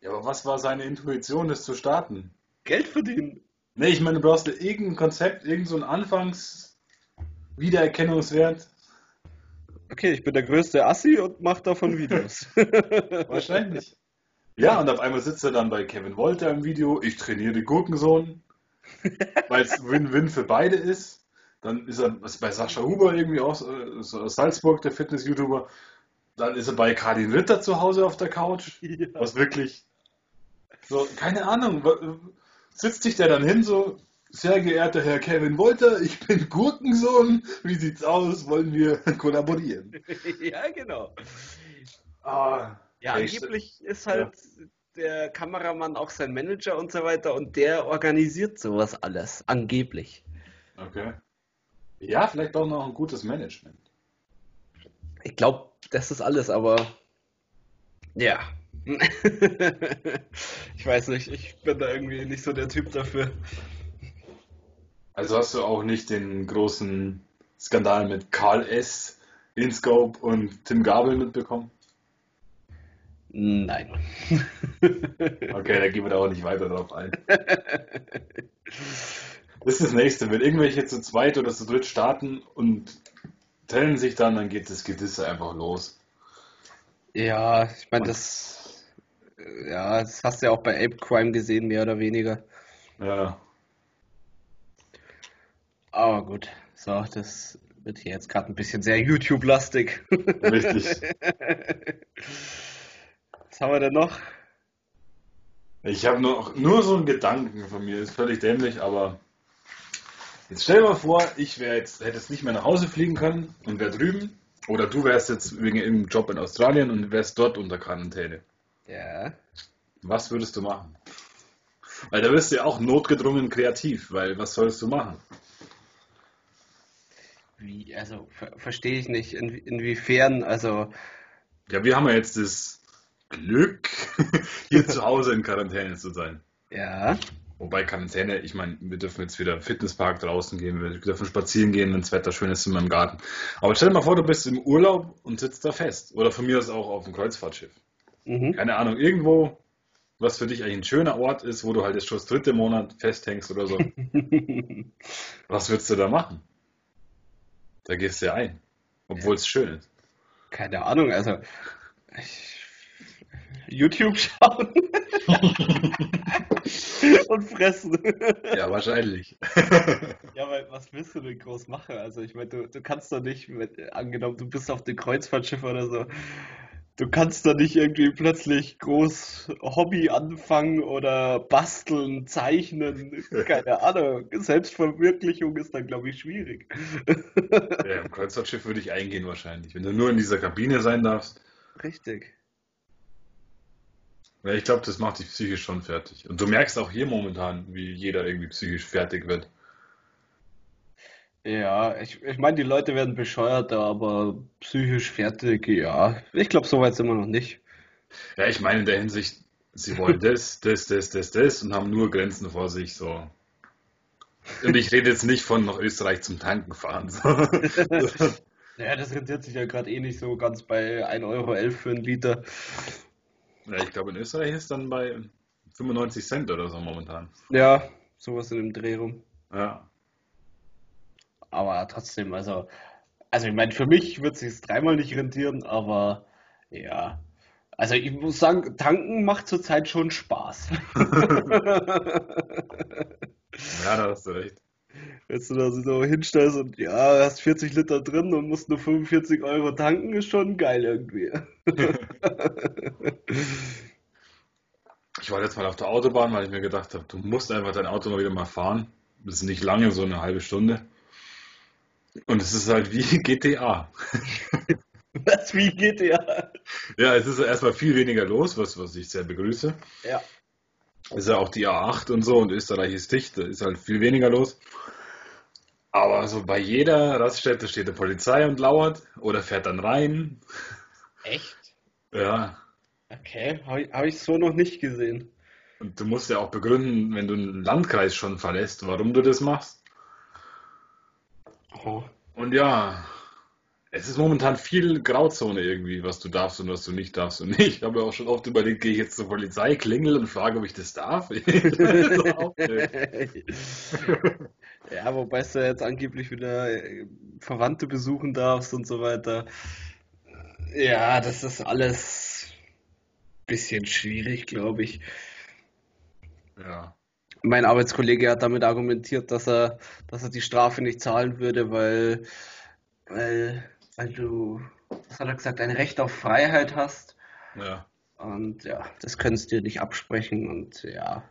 Ja, aber was war seine Intuition, das zu starten? Geld verdienen. Nee, ich meine, du brauchst ja irgendein Konzept, irgendein so Anfangs-Wiedererkennungswert. Okay, ich bin der größte Assi und mache davon Videos. Wahrscheinlich. Ja, und auf einmal sitzt er dann bei Kevin Wolter im Video, ich trainiere Gurkensohn, weil es Win-Win für beide ist. Dann ist er ist bei Sascha Huber irgendwie aus, aus Salzburg, der Fitness-YouTuber. Dann ist er bei Karin Ritter zu Hause auf der Couch. Ja. Was wirklich so, keine Ahnung, sitzt sich der dann hin so, sehr geehrter Herr Kevin Wolter, ich bin Gurkensohn, wie sieht's aus, wollen wir kollaborieren? Ja, genau. Ah, Ja, ich- angeblich ist halt der Kameramann auch sein Manager und so weiter und der organisiert sowas alles. Angeblich. Okay. Ja, vielleicht auch noch ein gutes Management. Ich glaube, das ist alles, aber ja. ich weiß nicht, ich bin da irgendwie nicht so der Typ dafür. Also hast du auch nicht den großen Skandal mit Karl S., InScope und Tim Gabel mitbekommen? Nein. okay, da gehen wir da auch nicht weiter drauf ein. Das ist das nächste. Wenn irgendwelche zu zweit oder zu dritt starten und trennen sich dann, dann geht das Gedisse einfach los. Ja, ich meine, das, ja, das hast du ja auch bei Ape Crime gesehen, mehr oder weniger. Ja. Aber gut, so, das wird hier jetzt gerade ein bisschen sehr YouTube-lastig. Richtig. Was haben wir denn noch? Ich habe nur, nur so einen Gedanken von mir, ist völlig dämlich, aber jetzt stell dir mal vor, ich wäre jetzt, hätte jetzt nicht mehr nach Hause fliegen können und wäre drüben. Oder du wärst jetzt wegen im Job in Australien und wärst dort unter Quarantäne. Ja. Was würdest du machen? Weil da wirst du ja auch notgedrungen kreativ, weil was sollst du machen? Wie, also ver verstehe ich nicht, in, inwiefern, also. Ja, wir haben ja jetzt das Glück, hier zu Hause in Quarantäne zu sein. Ja. Wobei Quarantäne, ich meine, wir dürfen jetzt wieder Fitnesspark draußen gehen, wir dürfen spazieren gehen, wenn das Wetter schön ist in meinem Garten. Aber stell dir mal vor, du bist im Urlaub und sitzt da fest. Oder von mir aus auch auf dem Kreuzfahrtschiff. Mhm. Keine Ahnung, irgendwo, was für dich eigentlich ein schöner Ort ist, wo du halt jetzt schon das dritte Monat festhängst oder so. was würdest du da machen? Da gehst du ja ein, obwohl es schön ist. Keine Ahnung, also ich YouTube schauen und fressen. Ja, wahrscheinlich. ja, weil was willst du denn groß machen? Also ich meine, du, du kannst doch nicht, mit, angenommen, du bist auf dem Kreuzfahrtschiff oder so, du kannst doch nicht irgendwie plötzlich groß Hobby anfangen oder basteln, zeichnen, keine Ahnung. Selbstverwirklichung ist dann, glaube ich, schwierig. ja, im Kreuzfahrtschiff würde ich eingehen wahrscheinlich, wenn du nur in dieser Kabine sein darfst. Richtig. Ja, ich glaube, das macht dich psychisch schon fertig. Und du merkst auch hier momentan, wie jeder irgendwie psychisch fertig wird. Ja, ich, ich meine, die Leute werden bescheuert, aber psychisch fertig, ja. Ich glaube, so weit sind wir noch nicht. Ja, ich meine in der Hinsicht, sie wollen das, das, das, das, das und haben nur Grenzen vor sich, so. Und ich rede jetzt nicht von nach Österreich zum Tanken fahren. So. ja, das rentiert sich ja gerade eh nicht so ganz bei 1,11 Euro für einen Liter. Ja, ich glaube, in Österreich ist dann bei 95 Cent oder so momentan. Ja, sowas in dem Dreh rum. Ja. Aber trotzdem, also, also ich meine, für mich wird es sich dreimal nicht rentieren, aber ja. Also ich muss sagen, tanken macht zurzeit schon Spaß. ja, da hast du recht. Wenn du da so hinstellst und ja, hast 40 Liter drin und musst nur 45 Euro tanken, ist schon geil irgendwie. ich war jetzt mal auf der Autobahn, weil ich mir gedacht habe, du musst einfach dein Auto mal wieder mal fahren. Das ist nicht lange, so eine halbe Stunde. Und es ist halt wie GTA. Was wie GTA? Ja, es ist erstmal viel weniger los, was, was ich sehr begrüße. Ja. Ist ja auch die A8 und so und Österreich ist dicht, da ist halt viel weniger los. Aber so bei jeder Raststätte steht die Polizei und lauert oder fährt dann rein. Echt? Ja. Okay, habe ich, hab ich so noch nicht gesehen. Und du musst ja auch begründen, wenn du einen Landkreis schon verlässt, warum du das machst. Oh. Und ja, es ist momentan viel Grauzone irgendwie, was du darfst und was du nicht darfst. Und ich habe auch schon oft überlegt, gehe ich jetzt zur Polizei, klingel und frage, ob ich das darf. ja, wobei du jetzt angeblich wieder äh, Verwandte besuchen darfst und so weiter. Ja, das ist alles ein bisschen schwierig, glaube ich. Ja. Mein Arbeitskollege hat damit argumentiert, dass er, dass er die Strafe nicht zahlen würde, weil, weil weil du, was hat er gesagt, ein Recht auf Freiheit hast. Ja. Und ja, das kannst du dir nicht absprechen und ja,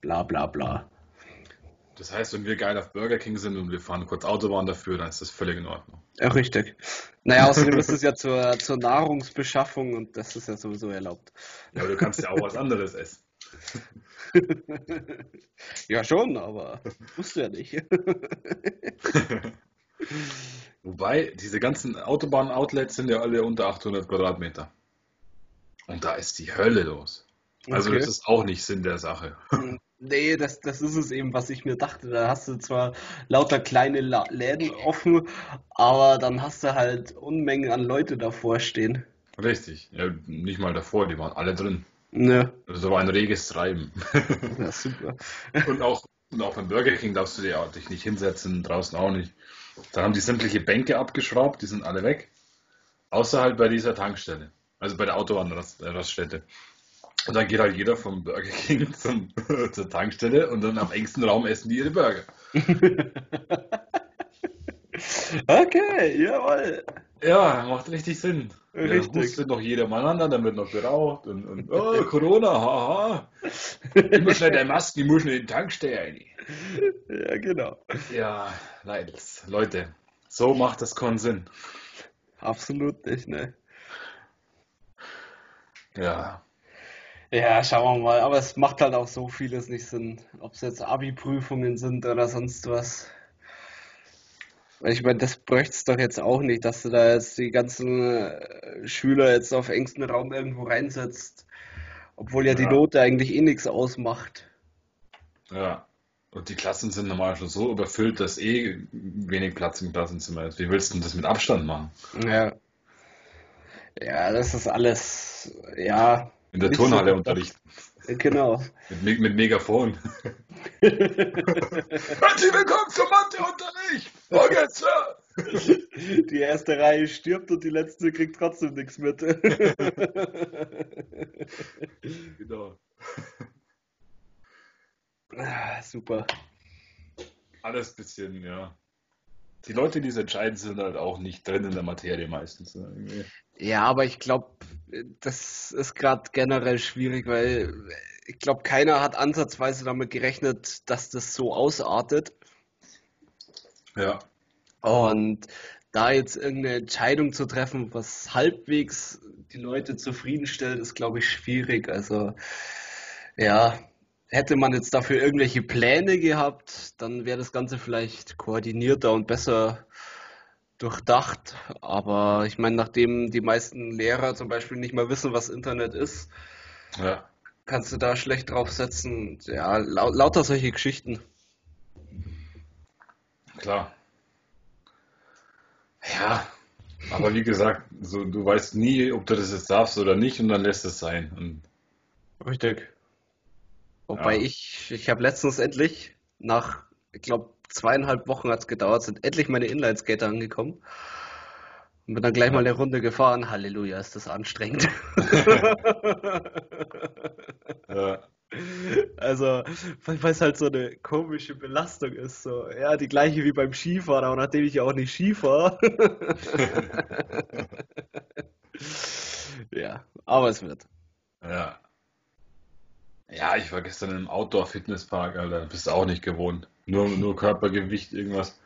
bla bla bla. Das heißt, wenn wir geil auf Burger King sind und wir fahren kurz Autobahn dafür, dann ist das völlig in Ordnung. Ja, richtig. Naja, außerdem ist es ja zur, zur Nahrungsbeschaffung und das ist ja sowieso erlaubt. Ja, aber du kannst ja auch was anderes essen. ja, schon, aber wusste ja nicht. Wobei, diese ganzen Autobahn-Outlets sind ja alle unter 800 Quadratmeter. Und da ist die Hölle los. Also okay. das ist auch nicht Sinn der Sache. Nee, das, das ist es eben, was ich mir dachte. Da hast du zwar lauter kleine La Läden offen, aber dann hast du halt Unmengen an Leute davor stehen. Richtig. Ja, nicht mal davor, die waren alle drin. Ne. Also war ein reges Treiben. Ja, super. und, auch, und auch beim Burger King darfst du dich nicht hinsetzen, draußen auch nicht. Dann haben die sämtliche Bänke abgeschraubt, die sind alle weg. Außer halt bei dieser Tankstelle. Also bei der Autobahnraststätte. Und dann geht halt jeder vom Burger King zum, zur Tankstelle und dann am engsten Raum essen die ihre Burger. okay, jawohl. Ja, macht richtig Sinn. Richtig. Dann hustet noch jeder miteinander, dann wird noch geraucht und, und oh, Corona, haha. Immer schnell deine Maske, die muss in den Tankstelle rein. Ja, genau. Ja, Leute, so macht das keinen Sinn. Absolut nicht, ne? Ja. Ja, schauen wir mal. Aber es macht halt auch so vieles nicht Sinn. Ob es jetzt Abi-Prüfungen sind oder sonst was. Ich meine, das bräuchte es doch jetzt auch nicht, dass du da jetzt die ganzen äh, Schüler jetzt auf engstem Raum irgendwo reinsetzt. Obwohl ja, ja. die Note eigentlich eh nichts ausmacht. Ja. Und die Klassen sind normal schon so überfüllt, dass eh wenig Platz im Klassenzimmer ist. Wie willst du denn das mit Abstand machen? Ja. Ja, das ist alles, ja, in der Turnhalle so unterrichten. Genau. mit, mit Megafon. Herzlich willkommen zum Matheunterricht! Vorgestern! Die erste Reihe stirbt und die letzte kriegt trotzdem nichts mit. genau. Ah, super. Alles bisschen, ja. Die Leute, die es entscheiden, sind halt auch nicht drin in der Materie meistens. Irgendwie. Ja, aber ich glaube, das ist gerade generell schwierig, weil ich glaube, keiner hat ansatzweise damit gerechnet, dass das so ausartet. Ja. Und da jetzt irgendeine Entscheidung zu treffen, was halbwegs die Leute zufriedenstellt, ist, glaube ich, schwierig. Also, ja, hätte man jetzt dafür irgendwelche Pläne gehabt, dann wäre das Ganze vielleicht koordinierter und besser durchdacht. Aber ich meine, nachdem die meisten Lehrer zum Beispiel nicht mal wissen, was Internet ist, ja. kannst du da schlecht draufsetzen. Ja, lau lauter solche Geschichten. Klar. Ja, aber wie gesagt, so, du weißt nie, ob du das jetzt darfst oder nicht und dann lässt es sein. Und Richtig. Wobei ja. ich, ich habe letztens endlich nach, ich glaube, zweieinhalb Wochen hat es gedauert, sind endlich meine Inlineskater angekommen. Und bin dann gleich mal eine Runde gefahren. Halleluja, ist das anstrengend. ja. Also, weil es halt so eine komische Belastung ist. So, ja, die gleiche wie beim Skifahren, aber nachdem ich ja auch nicht Ski fahre. ja, aber es wird. Ja. Ja, ich war gestern im Outdoor-Fitnesspark, Alter. Bist du auch nicht gewohnt. Nur, nur Körpergewicht, irgendwas.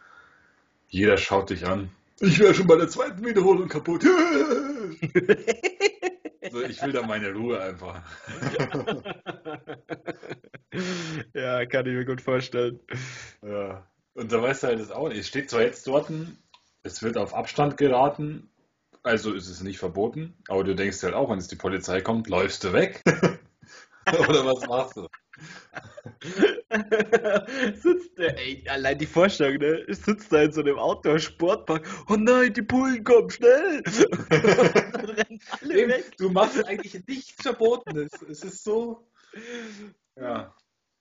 Jeder schaut dich an. Ich wäre schon bei der zweiten Wiederholung kaputt. so, ich will da meine Ruhe einfach. ja, kann ich mir gut vorstellen. Ja. Und da weißt du halt das auch nicht. Es steht zwar jetzt dort, es wird auf Abstand geraten, also ist es nicht verboten, aber du denkst halt auch, wenn es die Polizei kommt, läufst du weg. Oder was machst du? sitzt der, ey, allein die Vorstellung, ne? Sitzt da in so einem Outdoor-Sportpark. Oh nein, die Bullen kommen schnell! weg. Du machst eigentlich nichts Verbotenes. Es ist so. Ja.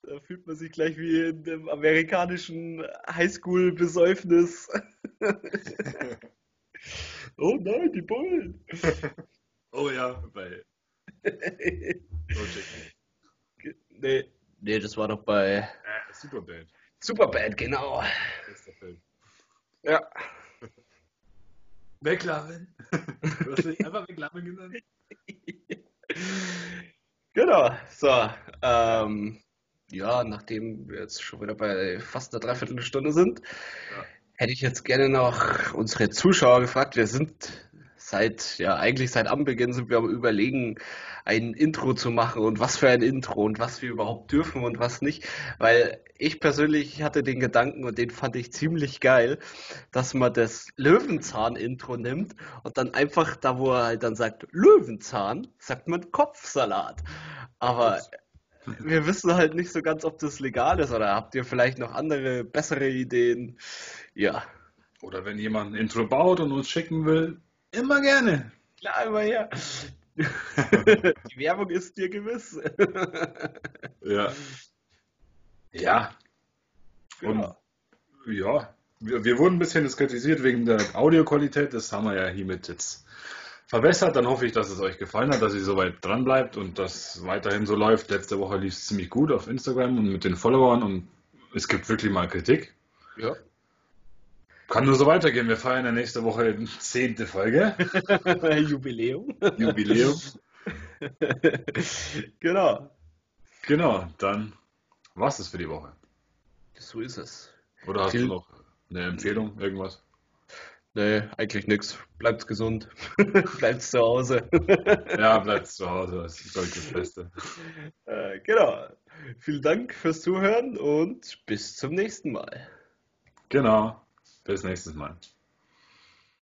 Da fühlt man sich gleich wie in dem amerikanischen Highschool-Besäufnis. oh nein, die Bullen! oh ja, weil. Nee. Nee, das war doch bei. Äh, Superbad. Superbad, genau. Bester Film. Ja. McLaren. Du hast dich einfach McLaren genannt. genau. So. Ähm, ja, nachdem wir jetzt schon wieder bei fast einer Dreiviertelstunde sind, ja. hätte ich jetzt gerne noch unsere Zuschauer gefragt. Wir sind seit, ja, eigentlich seit Anbeginn sind wir am Überlegen, ein Intro zu machen und was für ein Intro und was wir überhaupt dürfen und was nicht. Weil ich persönlich hatte den Gedanken und den fand ich ziemlich geil, dass man das Löwenzahn-Intro nimmt und dann einfach da, wo er halt dann sagt Löwenzahn, sagt man Kopfsalat. Aber wir wissen halt nicht so ganz, ob das legal ist oder habt ihr vielleicht noch andere, bessere Ideen? Ja. Oder wenn jemand ein Intro baut und uns schicken will, immer gerne. Klar, immer her. Die Werbung ist dir gewiss. ja. Ja. Und ja, wir, wir wurden ein bisschen kritisiert wegen der Audioqualität. Das haben wir ja hiermit jetzt verbessert. Dann hoffe ich, dass es euch gefallen hat, dass ihr soweit dran bleibt und das weiterhin so läuft. Letzte Woche lief es ziemlich gut auf Instagram und mit den Followern und es gibt wirklich mal Kritik. Ja. Kann nur so weitergehen. Wir feiern ja nächste Woche die zehnte Folge. Jubiläum. Jubiläum. genau. Genau, dann war's das für die Woche. So ist es. Oder hast Viel... du noch eine Empfehlung, irgendwas? Nee, eigentlich nichts. Bleibt gesund. bleibt zu Hause. ja, bleibt zu Hause. Das ist, glaube ich, das Beste. Äh, genau. Vielen Dank fürs Zuhören und bis zum nächsten Mal. Genau. Bis nächstes Mal.